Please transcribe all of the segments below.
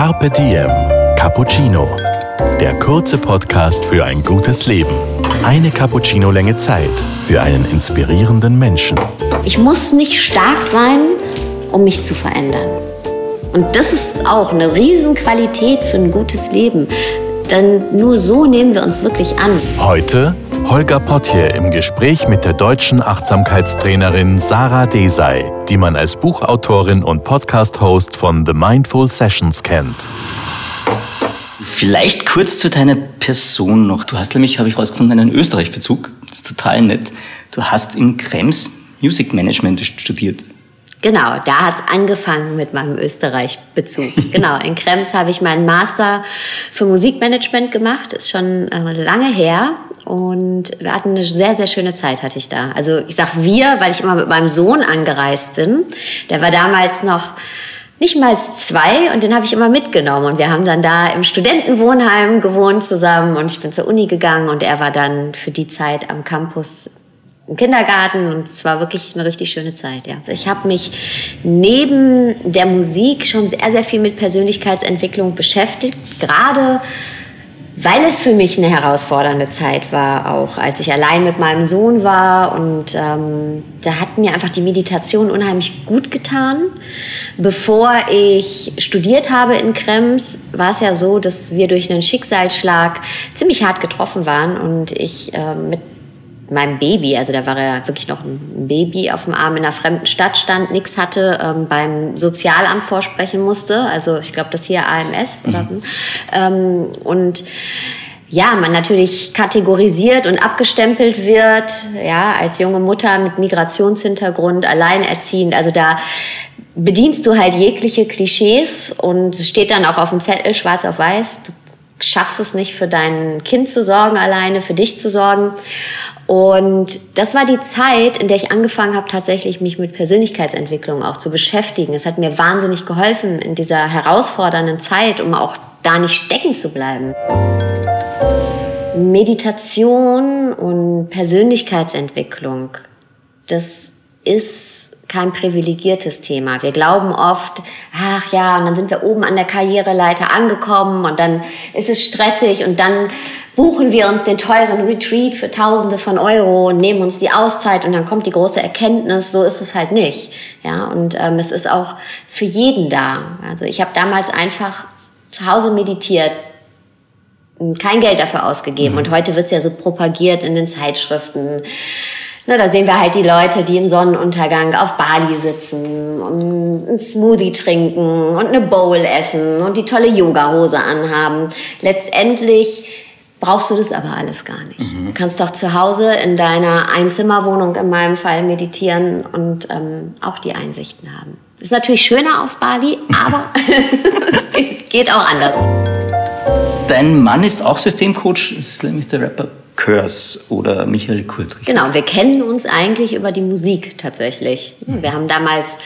Carpe Diem Cappuccino. Der kurze Podcast für ein gutes Leben. Eine Cappuccino-Länge Zeit für einen inspirierenden Menschen. Ich muss nicht stark sein, um mich zu verändern. Und das ist auch eine Riesenqualität für ein gutes Leben. Denn nur so nehmen wir uns wirklich an. Heute Holger Potje im Gespräch mit der deutschen Achtsamkeitstrainerin Sarah Desai, die man als Buchautorin und Podcast-Host von The Mindful Sessions kennt. Vielleicht kurz zu deiner Person noch. Du hast nämlich, habe ich herausgefunden, einen Österreich-Bezug. Das ist total nett. Du hast in Krems Music Management studiert. Genau, da hat's angefangen mit meinem Österreich-Bezug. genau, in Krems habe ich meinen Master für Musikmanagement gemacht. Ist schon äh, lange her. Und wir hatten eine sehr, sehr schöne Zeit, hatte ich da. Also ich sag wir, weil ich immer mit meinem Sohn angereist bin. Der war damals noch nicht mal zwei und den habe ich immer mitgenommen. Und wir haben dann da im Studentenwohnheim gewohnt zusammen und ich bin zur Uni gegangen und er war dann für die Zeit am Campus im Kindergarten und es war wirklich eine richtig schöne Zeit. Ja. Also ich habe mich neben der Musik schon sehr, sehr viel mit Persönlichkeitsentwicklung beschäftigt, gerade weil es für mich eine herausfordernde Zeit war, auch als ich allein mit meinem Sohn war. Und ähm, da hat mir einfach die Meditation unheimlich gut getan. Bevor ich studiert habe in Krems, war es ja so, dass wir durch einen Schicksalsschlag ziemlich hart getroffen waren und ich äh, mit meinem Baby, also da war er wirklich noch ein Baby auf dem Arm in einer fremden Stadt stand, nichts hatte, ähm, beim Sozialamt vorsprechen musste. Also ich glaube, das hier AMS. Mhm. Oder, ähm, und ja, man natürlich kategorisiert und abgestempelt wird, ja, als junge Mutter mit Migrationshintergrund, alleinerziehend. Also da bedienst du halt jegliche Klischees und es steht dann auch auf dem Zettel schwarz auf weiß. Du schaffst es nicht für dein Kind zu sorgen alleine, für dich zu sorgen. Und das war die Zeit, in der ich angefangen habe, tatsächlich mich mit Persönlichkeitsentwicklung auch zu beschäftigen. Es hat mir wahnsinnig geholfen in dieser herausfordernden Zeit, um auch da nicht stecken zu bleiben. Meditation und Persönlichkeitsentwicklung, das ist kein privilegiertes Thema. Wir glauben oft, ach ja, und dann sind wir oben an der Karriereleiter angekommen und dann ist es stressig und dann buchen wir uns den teuren Retreat für Tausende von Euro und nehmen uns die Auszeit und dann kommt die große Erkenntnis, so ist es halt nicht. Ja, und ähm, es ist auch für jeden da. Also ich habe damals einfach zu Hause meditiert, kein Geld dafür ausgegeben mhm. und heute wird's ja so propagiert in den Zeitschriften. Na, da sehen wir halt die Leute, die im Sonnenuntergang auf Bali sitzen und einen Smoothie trinken und eine Bowl essen und die tolle Yoga-Hose anhaben. Letztendlich brauchst du das aber alles gar nicht. Mhm. Du kannst doch zu Hause in deiner Einzimmerwohnung in meinem Fall meditieren und ähm, auch die Einsichten haben. Ist natürlich schöner auf Bali, aber es geht auch anders. Dein Mann ist auch Systemcoach, das ist nämlich der Rapper Curse oder Michael Kurtrich. Genau, wir kennen uns eigentlich über die Musik tatsächlich. Wir haben damals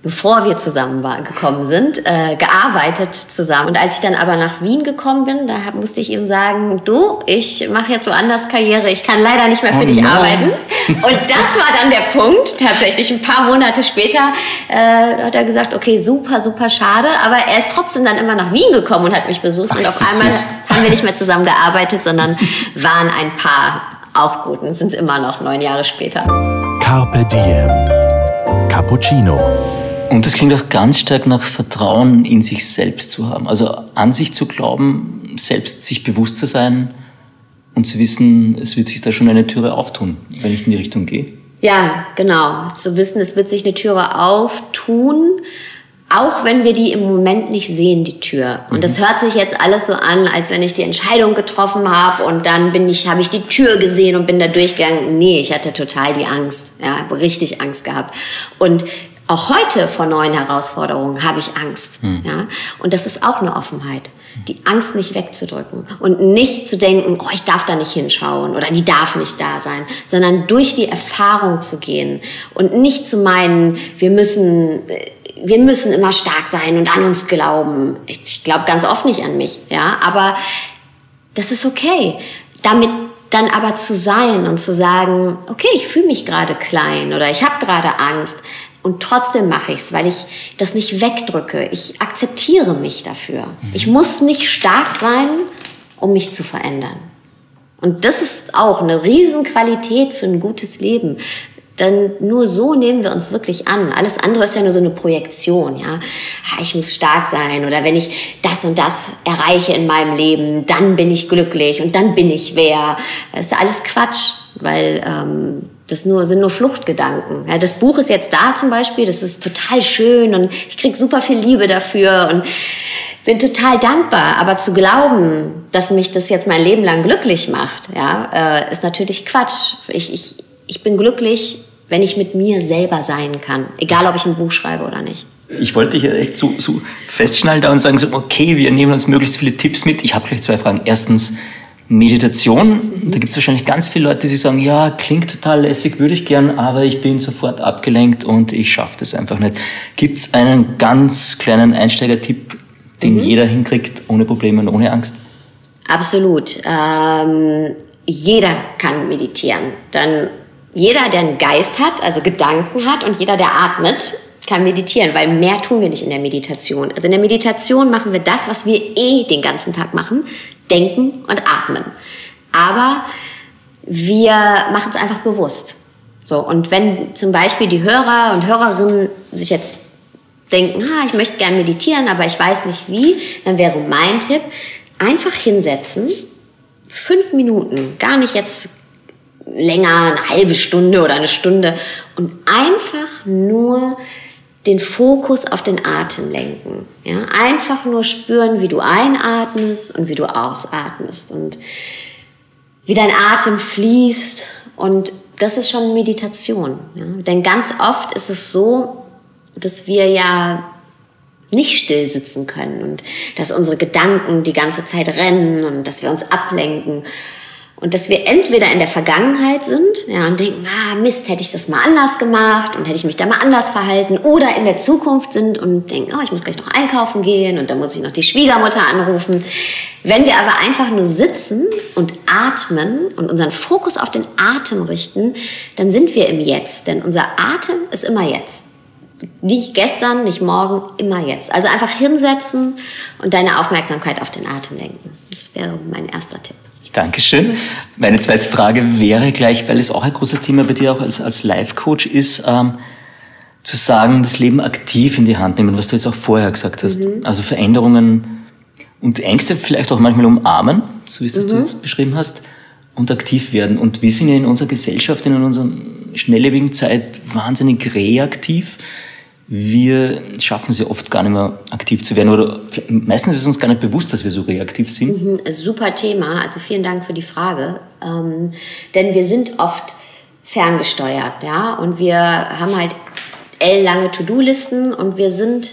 bevor wir zusammen war, gekommen sind, äh, gearbeitet zusammen. Und als ich dann aber nach Wien gekommen bin, da hab, musste ich ihm sagen, du, ich mache jetzt woanders Karriere, ich kann leider nicht mehr für oh dich no. arbeiten. Und das war dann der Punkt, tatsächlich ein paar Monate später äh, hat er gesagt, okay, super, super schade, aber er ist trotzdem dann immer nach Wien gekommen und hat mich besucht. Ach, und auf einmal süß. Haben wir nicht mehr zusammen gearbeitet, sondern waren ein Paar. Auch gut und sind es immer noch neun Jahre später. Carpe Diem. Cappuccino. Und das klingt auch ganz stark nach Vertrauen in sich selbst zu haben. Also an sich zu glauben, selbst sich bewusst zu sein und zu wissen, es wird sich da schon eine Türe auftun, wenn ich in die Richtung gehe. Ja, genau. Zu wissen, es wird sich eine Türe auftun, auch wenn wir die im Moment nicht sehen, die Tür. Und das mhm. hört sich jetzt alles so an, als wenn ich die Entscheidung getroffen habe und dann bin ich, habe ich die Tür gesehen und bin da durchgegangen. Nee, ich hatte total die Angst. Ja, habe richtig Angst gehabt. Und auch heute vor neuen Herausforderungen habe ich Angst. Hm. Ja? Und das ist auch eine Offenheit. Die Angst nicht wegzudrücken und nicht zu denken, oh, ich darf da nicht hinschauen oder die darf nicht da sein, sondern durch die Erfahrung zu gehen und nicht zu meinen, wir müssen, wir müssen immer stark sein und an uns glauben. Ich, ich glaube ganz oft nicht an mich, ja, aber das ist okay. Damit dann aber zu sein und zu sagen, okay, ich fühle mich gerade klein oder ich habe gerade Angst, Und trotzdem mache ich es, weil ich das nicht wegdrücke. Ich akzeptiere mich dafür. Ich muss nicht stark sein, um mich zu verändern. Und das ist auch eine Riesenqualität für ein gutes Leben. Denn nur so nehmen wir uns wirklich an. Alles andere ist ja nur so eine Projektion, ja. Ich muss stark sein oder wenn ich das und das erreiche in meinem Leben, dann bin ich glücklich und dann bin ich wer. Das ist alles Quatsch, weil ähm, das nur, sind nur Fluchtgedanken. Ja, das Buch ist jetzt da zum Beispiel, das ist total schön und ich krieg super viel Liebe dafür und bin total dankbar, aber zu glauben, dass mich das jetzt mein Leben lang glücklich macht, ja, äh, ist natürlich Quatsch. Ich, ich, ich bin glücklich, wenn ich mit mir selber sein kann, egal ob ich ein Buch schreibe oder nicht. Ich wollte hier echt so, so festschnallen da und sagen, so, okay, wir nehmen uns möglichst viele Tipps mit. Ich habe gleich zwei Fragen. Erstens, Meditation, da gibt es wahrscheinlich ganz viele Leute, die sagen, ja, klingt total lässig, würde ich gern, aber ich bin sofort abgelenkt und ich schaffe das einfach nicht. Gibt es einen ganz kleinen Einsteigertipp, den mhm. jeder hinkriegt, ohne Probleme und ohne Angst? Absolut. Ähm, jeder kann meditieren. Dann jeder, der einen Geist hat, also Gedanken hat und jeder, der atmet, kann meditieren, weil mehr tun wir nicht in der Meditation. Also in der Meditation machen wir das, was wir eh den ganzen Tag machen, denken und atmen. Aber wir machen es einfach bewusst. So, und wenn zum Beispiel die Hörer und Hörerinnen sich jetzt denken, ha, ich möchte gerne meditieren, aber ich weiß nicht wie, dann wäre mein Tipp, einfach hinsetzen, fünf Minuten, gar nicht jetzt länger, eine halbe Stunde oder eine Stunde und einfach nur den Fokus auf den Atem lenken. Ja? Einfach nur spüren, wie du einatmest und wie du ausatmest und wie dein Atem fließt und das ist schon Meditation. Ja? Denn ganz oft ist es so, dass wir ja nicht still sitzen können und dass unsere Gedanken die ganze Zeit rennen und dass wir uns ablenken und dass wir entweder in der Vergangenheit sind ja, und denken, ah Mist, hätte ich das mal anders gemacht und hätte ich mich da mal anders verhalten oder in der Zukunft sind und denken, oh, ich muss gleich noch einkaufen gehen und dann muss ich noch die Schwiegermutter anrufen. Wenn wir aber einfach nur sitzen und atmen und unseren Fokus auf den Atem richten, dann sind wir im Jetzt, denn unser Atem ist immer jetzt. Nicht gestern, nicht morgen, immer jetzt. Also einfach hinsetzen und deine Aufmerksamkeit auf den Atem lenken. Das wäre mein erster Tipp. Dankeschön. Meine zweite Frage wäre gleich, weil es auch ein großes Thema bei dir auch als, als Life-Coach ist, ähm, zu sagen, das Leben aktiv in die Hand nehmen, was du jetzt auch vorher gesagt hast. Mhm. Also Veränderungen und Ängste vielleicht auch manchmal umarmen, so wie es mhm. du jetzt beschrieben hast, und aktiv werden. Und wir sind ja in unserer Gesellschaft, in unserer schnelllebigen Zeit wahnsinnig reaktiv wir schaffen sie oft gar nicht mehr aktiv zu werden oder meistens ist uns gar nicht bewusst, dass wir so reaktiv sind. Mhm, super Thema, also vielen Dank für die Frage. Ähm, denn wir sind oft ferngesteuert, ja, und wir haben halt ellenlange To-Do-Listen und wir sind,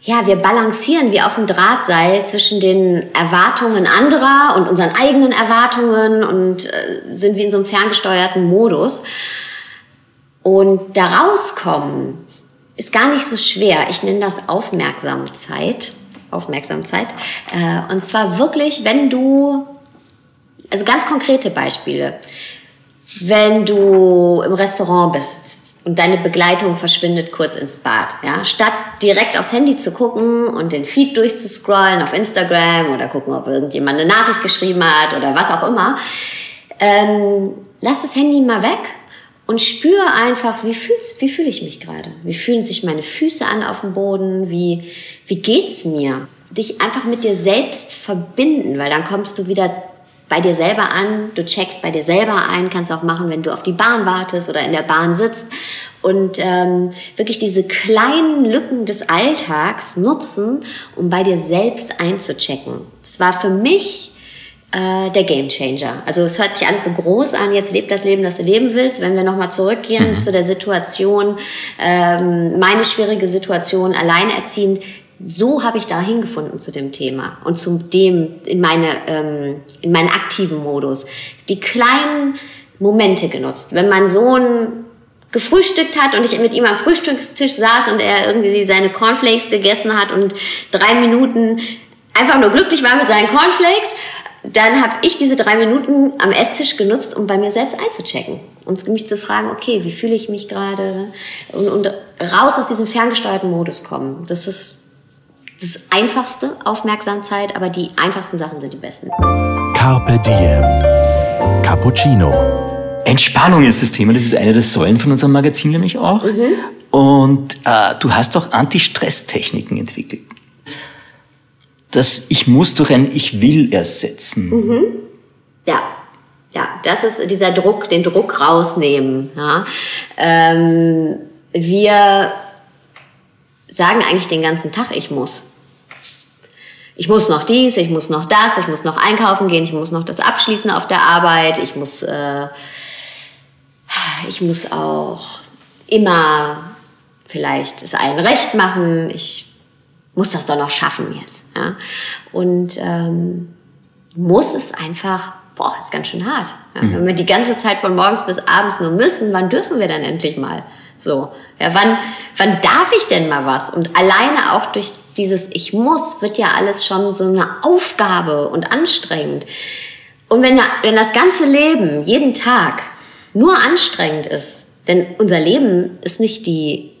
ja, wir balancieren wie auf dem Drahtseil zwischen den Erwartungen anderer und unseren eigenen Erwartungen und äh, sind wie in so einem ferngesteuerten Modus. Und da rauskommen, ist gar nicht so schwer. Ich nenne das Aufmerksamkeit. Aufmerksamkeit. Äh, und zwar wirklich, wenn du, also ganz konkrete Beispiele. Wenn du im Restaurant bist und deine Begleitung verschwindet kurz ins Bad, ja, statt direkt aufs Handy zu gucken und den Feed durchzuscrollen auf Instagram oder gucken, ob irgendjemand eine Nachricht geschrieben hat oder was auch immer, ähm, lass das Handy mal weg und spüre einfach, wie, wie fühle ich mich gerade? Wie fühlen sich meine Füße an auf dem Boden? Wie, wie geht's mir? Dich einfach mit dir selbst verbinden, weil dann kommst du wieder bei dir selber an, du checkst bei dir selber ein, kannst auch machen, wenn du auf die Bahn wartest oder in der Bahn sitzt und ähm, wirklich diese kleinen Lücken des Alltags nutzen, um bei dir selbst einzuchecken. Es war für mich äh, der Game Changer. Also es hört sich alles so groß an, jetzt lebt das Leben, das du leben willst. Wenn wir nochmal zurückgehen mhm. zu der Situation, ähm, meine schwierige Situation, alleinerziehend, so habe ich da hingefunden zu dem Thema und zu dem in meine ähm, in meinen aktiven Modus. Die kleinen Momente genutzt. Wenn mein Sohn gefrühstückt hat und ich mit ihm am Frühstückstisch saß und er irgendwie seine Cornflakes gegessen hat und drei Minuten einfach nur glücklich war mit seinen Cornflakes dann habe ich diese drei Minuten am Esstisch genutzt, um bei mir selbst einzuchecken und mich zu fragen, okay, wie fühle ich mich gerade und, und raus aus diesem ferngesteuerten Modus kommen. Das ist das Einfachste, Aufmerksamkeit, aber die einfachsten Sachen sind die besten. Carpe Diem. Cappuccino. Entspannung ist das Thema. Das ist eine der Säulen von unserem Magazin nämlich auch. Mhm. Und äh, du hast auch Anti-Stress-Techniken entwickelt. Das Ich muss durch ein Ich will ersetzen. Mhm. Ja, ja, das ist dieser Druck, den Druck rausnehmen. Ja. Ähm, wir sagen eigentlich den ganzen Tag, ich muss. Ich muss noch dies, ich muss noch das, ich muss noch einkaufen gehen, ich muss noch das abschließen auf der Arbeit, ich muss, äh, ich muss auch immer vielleicht es allen recht machen, ich muss das doch noch schaffen jetzt. Ja? Und ähm, muss es einfach, boah, ist ganz schön hart. Ja? Mhm. Wenn wir die ganze Zeit von morgens bis abends nur müssen, wann dürfen wir dann endlich mal? So, ja, wann, wann darf ich denn mal was? Und alleine auch durch dieses Ich muss wird ja alles schon so eine Aufgabe und anstrengend. Und wenn, wenn das ganze Leben jeden Tag nur anstrengend ist, denn unser Leben ist nicht die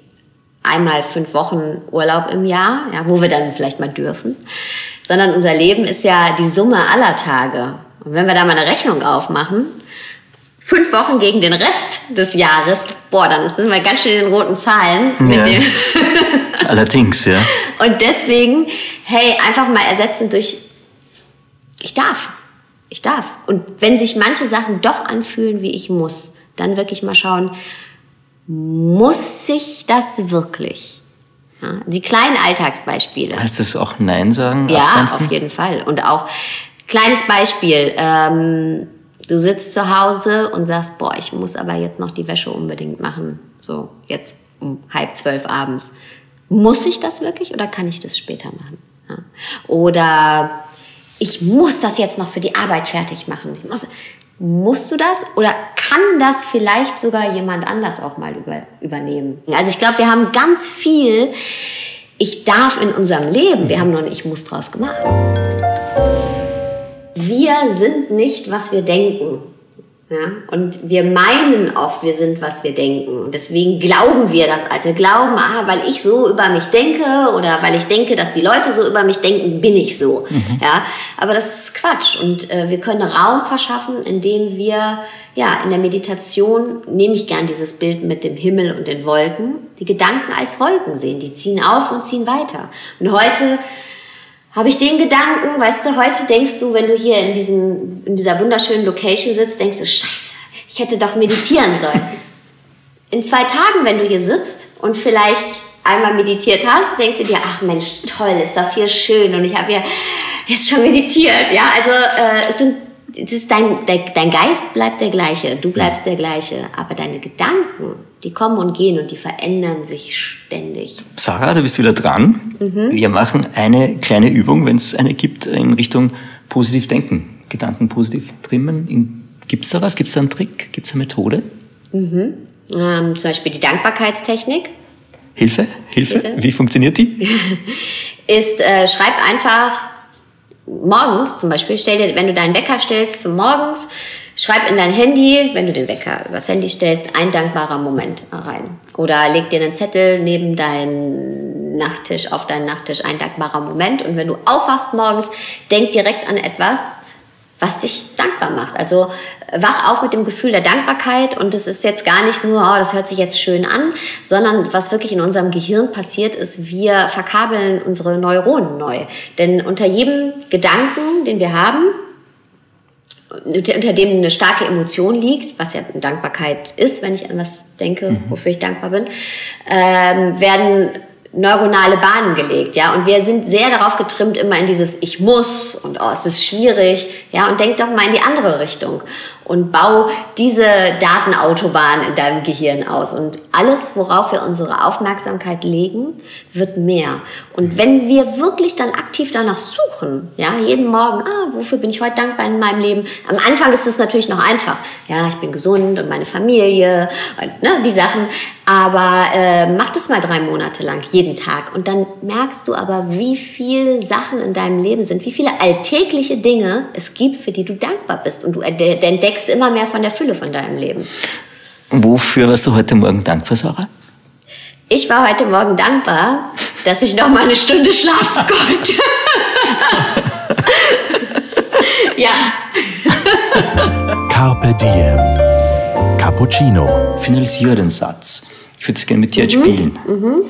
einmal fünf Wochen Urlaub im Jahr, ja, wo wir dann vielleicht mal dürfen, sondern unser Leben ist ja die Summe aller Tage. Und wenn wir da mal eine Rechnung aufmachen, fünf Wochen gegen den Rest des Jahres, boah, dann sind wir ganz schön in den roten Zahlen. Ja. Allerdings, ja. Und deswegen, hey, einfach mal ersetzen durch, ich darf, ich darf. Und wenn sich manche Sachen doch anfühlen, wie ich muss, dann wirklich mal schauen, muss sich das wirklich? Ja, die kleinen Alltagsbeispiele. Heißt das auch Nein sagen? Ja, abgrenzen? auf jeden Fall. Und auch, kleines Beispiel, ähm, du sitzt zu Hause und sagst, boah, ich muss aber jetzt noch die Wäsche unbedingt machen. So, jetzt um halb zwölf abends. Muss ich das wirklich oder kann ich das später machen? Ja. Oder ich muss das jetzt noch für die Arbeit fertig machen. Ich muss, musst du das oder kann das vielleicht sogar jemand anders auch mal über, übernehmen? Also ich glaube, wir haben ganz viel, ich darf in unserem Leben, wir haben nur ein Ich muss draus gemacht. Wir sind nicht, was wir denken. Ja? Und wir meinen oft, wir sind, was wir denken. Und deswegen glauben wir das. Also wir glauben, ah, weil ich so über mich denke oder weil ich denke, dass die Leute so über mich denken, bin ich so. Mhm. Ja? Aber das ist Quatsch. Und äh, wir können Raum verschaffen, indem wir ja, in der Meditation nehme ich gern dieses Bild mit dem Himmel und den Wolken, die Gedanken als Wolken sehen, die ziehen auf und ziehen weiter. Und heute habe ich den Gedanken, weißt du, heute denkst du, wenn du hier in, diesem, in dieser wunderschönen Location sitzt, denkst du, scheiße, ich hätte doch meditieren sollen. In zwei Tagen, wenn du hier sitzt und vielleicht einmal meditiert hast, denkst du dir, ach Mensch, toll, ist das hier schön und ich habe ja jetzt schon meditiert. Ja, also äh, es sind das ist dein, dein, dein Geist bleibt der gleiche, du bleibst der gleiche, aber deine Gedanken, die kommen und gehen und die verändern sich ständig. Sarah, du bist wieder dran. Mhm. Wir machen eine kleine Übung, wenn es eine gibt, in Richtung positiv denken, Gedanken positiv trimmen. Gibt es da was? Gibt es da einen Trick? Gibt es eine Methode? Mhm. Ähm, zum Beispiel die Dankbarkeitstechnik. Hilfe? Hilfe? Hilfe? Wie funktioniert die? ist, äh, schreib einfach morgens zum Beispiel, stell dir, wenn du deinen Wecker stellst für morgens, schreib in dein Handy, wenn du den Wecker übers Handy stellst, ein dankbarer Moment rein. Oder leg dir einen Zettel neben deinen Nachttisch, auf deinen Nachttisch, ein dankbarer Moment. Und wenn du aufwachst morgens, denk direkt an etwas, was dich dankbar macht. Also wach auf mit dem Gefühl der Dankbarkeit und es ist jetzt gar nicht nur, oh, das hört sich jetzt schön an, sondern was wirklich in unserem Gehirn passiert ist, wir verkabeln unsere Neuronen neu. Denn unter jedem Gedanken, den wir haben, unter dem eine starke Emotion liegt, was ja Dankbarkeit ist, wenn ich an was denke, mhm. wofür ich dankbar bin, ähm, werden neuronale Bahnen gelegt, ja. Und wir sind sehr darauf getrimmt, immer in dieses Ich muss und oh, es ist schwierig, ja. Und denkt doch mal in die andere Richtung. Und bau diese Datenautobahn in deinem Gehirn aus. Und alles, worauf wir unsere Aufmerksamkeit legen, wird mehr. Und wenn wir wirklich dann aktiv danach suchen, ja, jeden Morgen, ah, wofür bin ich heute dankbar in meinem Leben? Am Anfang ist es natürlich noch einfach. Ja, ich bin gesund und meine Familie und ne, die Sachen. Aber äh, mach das mal drei Monate lang, jeden Tag. Und dann merkst du aber, wie viele Sachen in deinem Leben sind, wie viele alltägliche Dinge es gibt, für die du dankbar bist. Und du entdeckst immer mehr von der Fülle von deinem Leben. Wofür warst du heute Morgen dankbar, Sarah? Ich war heute Morgen dankbar, dass ich noch mal eine Stunde schlafen konnte. ja. Carpe Diem. Cappuccino. Finalisiere den Satz. Ich würde das gerne mit dir jetzt spielen. Mhm.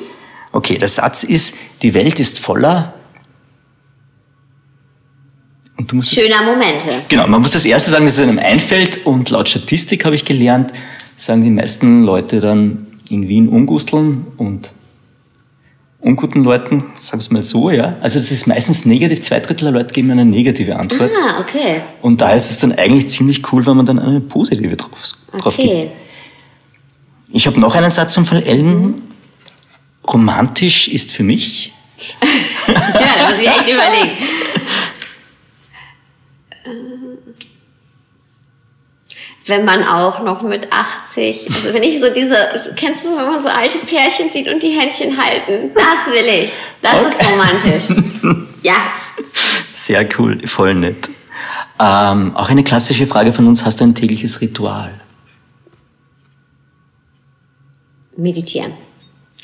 Okay, der Satz ist, die Welt ist voller. Und du musst Schöner Momente. Genau, man muss das erste sagen, dass es einem einfällt und laut Statistik habe ich gelernt, sagen die meisten Leute dann in Wien Ungusteln und unguten Leuten, sagen es mal so, ja. Also das ist meistens negativ, zwei Drittel der Leute geben eine negative Antwort. Ah, okay. Und da ist es dann eigentlich ziemlich cool, wenn man dann eine positive drauf, drauf gibt. Okay. Ich habe noch einen Satz von Ellen. Romantisch ist für mich. Ja, da muss ich echt überlegen. Wenn man auch noch mit 80, also wenn ich so diese, kennst du, wenn man so alte Pärchen sieht und die Händchen halten, das will ich. Das ist romantisch. Ja, Sehr cool, voll nett. Ähm, auch eine klassische Frage von uns, hast du ein tägliches Ritual? meditieren.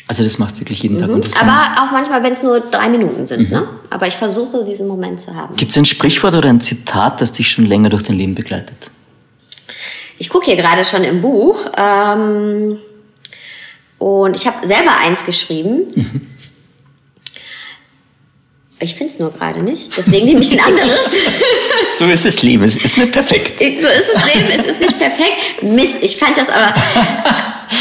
Also das machst du wirklich jeden Tag. Und Aber auch manchmal, wenn es nur drei Minuten sind. Ne? Aber ich versuche, diesen Moment zu haben. Gibt es ein Sprichwort oder ein Zitat, das dich schon länger durch dein Leben begleitet? Ich gucke hier gerade schon im Buch ähm, und ich habe selber eins geschrieben. Ich finde es nur gerade nicht, deswegen nehme ich ein anderes. So ist das Leben, es ist nicht perfekt. so ist das Leben, es ist nicht perfekt. Mist, ich fand das aber.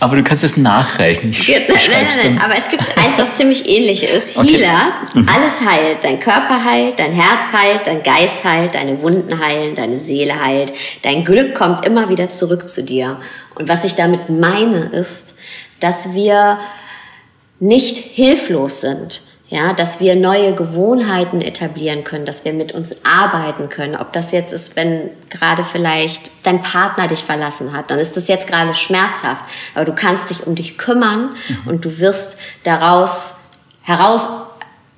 Aber du kannst es nachreichen. Ich Nein, nein, nein, aber es gibt eins, was ziemlich ähnlich ist. Okay. Healer, alles heilt. Dein Körper heilt, dein Herz heilt, dein Geist heilt, deine Wunden heilen, deine Seele heilt. Dein Glück kommt immer wieder zurück zu dir. Und was ich damit meine, ist, dass wir nicht hilflos sind. Ja, dass wir neue Gewohnheiten etablieren können, dass wir mit uns arbeiten können. Ob das jetzt ist, wenn gerade vielleicht dein Partner dich verlassen hat, dann ist das jetzt gerade schmerzhaft. Aber du kannst dich um dich kümmern und du wirst daraus heraus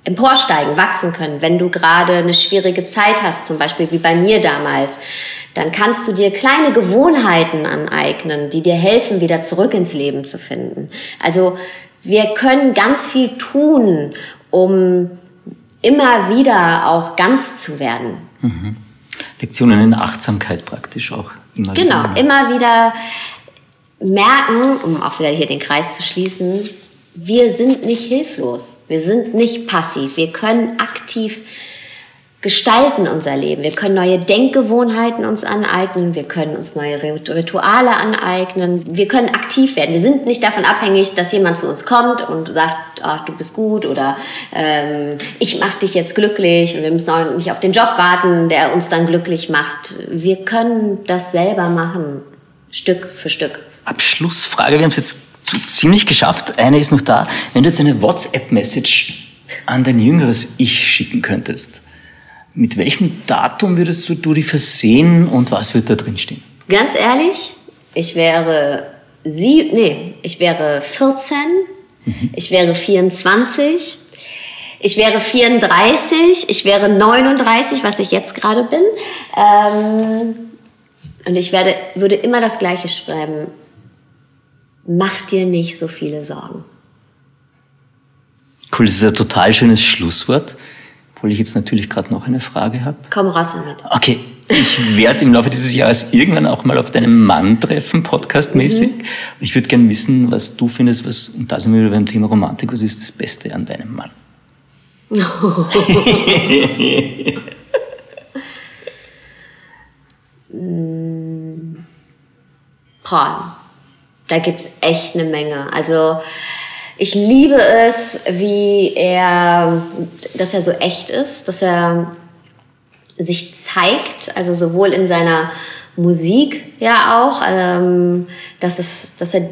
emporsteigen, wachsen können. Wenn du gerade eine schwierige Zeit hast, zum Beispiel wie bei mir damals, dann kannst du dir kleine Gewohnheiten aneignen, die dir helfen, wieder zurück ins Leben zu finden. Also wir können ganz viel tun, um immer wieder auch ganz zu werden. Lektionen in Achtsamkeit praktisch auch immer Genau, wieder. immer wieder merken, um auch wieder hier den Kreis zu schließen, wir sind nicht hilflos, wir sind nicht passiv, wir können aktiv gestalten unser Leben. Wir können neue Denkgewohnheiten uns aneignen, wir können uns neue Rituale aneignen, wir können aktiv werden. Wir sind nicht davon abhängig, dass jemand zu uns kommt und sagt, ach, du bist gut oder ähm, ich mache dich jetzt glücklich und wir müssen auch nicht auf den Job warten, der uns dann glücklich macht. Wir können das selber machen, Stück für Stück. Abschlussfrage, wir haben es jetzt so ziemlich geschafft. Eine ist noch da. Wenn du jetzt eine WhatsApp-Message an dein jüngeres Ich schicken könntest, mit welchem Datum würdest du, du die versehen und was wird da drin stehen? Ganz ehrlich, ich wäre sie, nee, ich wäre 14, ich wäre 24, ich wäre 34, ich wäre 39, was ich jetzt gerade bin. Ähm, und ich werde, würde immer das Gleiche schreiben. Mach dir nicht so viele Sorgen. Cool, das ist ein total schönes Schlusswort, obwohl ich jetzt natürlich gerade noch eine Frage habe. Komm raus damit. Okay, ich werde im Laufe dieses Jahres irgendwann auch mal auf deinen Mann treffen, podcastmäßig. Mhm. Ich würde gerne wissen, was du findest, was, und da sind wir wieder beim Thema Romantik, was ist das Beste an deinem Mann? Boah, da gibt's echt eine Menge. Also ich liebe es, wie er, dass er so echt ist, dass er sich zeigt, also sowohl in seiner Musik ja auch, ähm, dass, es, dass, er,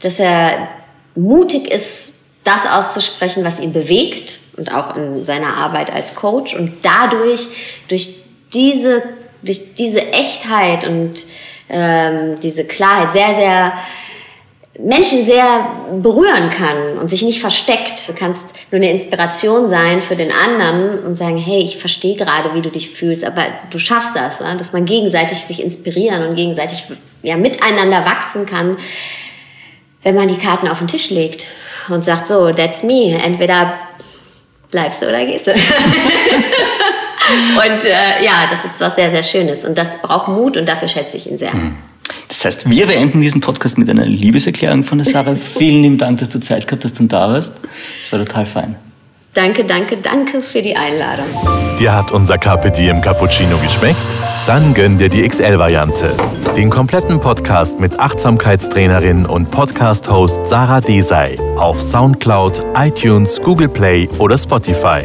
dass er mutig ist, das auszusprechen, was ihn bewegt und auch in seiner Arbeit als Coach. Und dadurch durch diese, durch diese Echtheit und ähm, diese Klarheit sehr, sehr Menschen sehr berühren kann und sich nicht versteckt. Du kannst nur eine Inspiration sein für den anderen und sagen, hey, ich verstehe gerade, wie du dich fühlst, aber du schaffst das, ja? dass man gegenseitig sich inspirieren und gegenseitig ja, miteinander wachsen kann, wenn man die Karten auf den Tisch legt und sagt, so, that's me, entweder bleibst du oder gehst du. und äh, ja, das ist was sehr, sehr Schönes und das braucht Mut und dafür schätze ich ihn sehr. Hm. Das heißt, wir beenden diesen Podcast mit einer Liebeserklärung von der Sarah. Vielen lieben Dank, dass du Zeit gehabt hast und da warst. Es war total fein. Danke, danke, danke für die Einladung. Dir hat unser Carpe Diem Cappuccino geschmeckt? Dann gönn dir die XL-Variante. Den kompletten Podcast mit Achtsamkeitstrainerin und Podcast-Host Sarah Desai auf Soundcloud, iTunes, Google Play oder Spotify.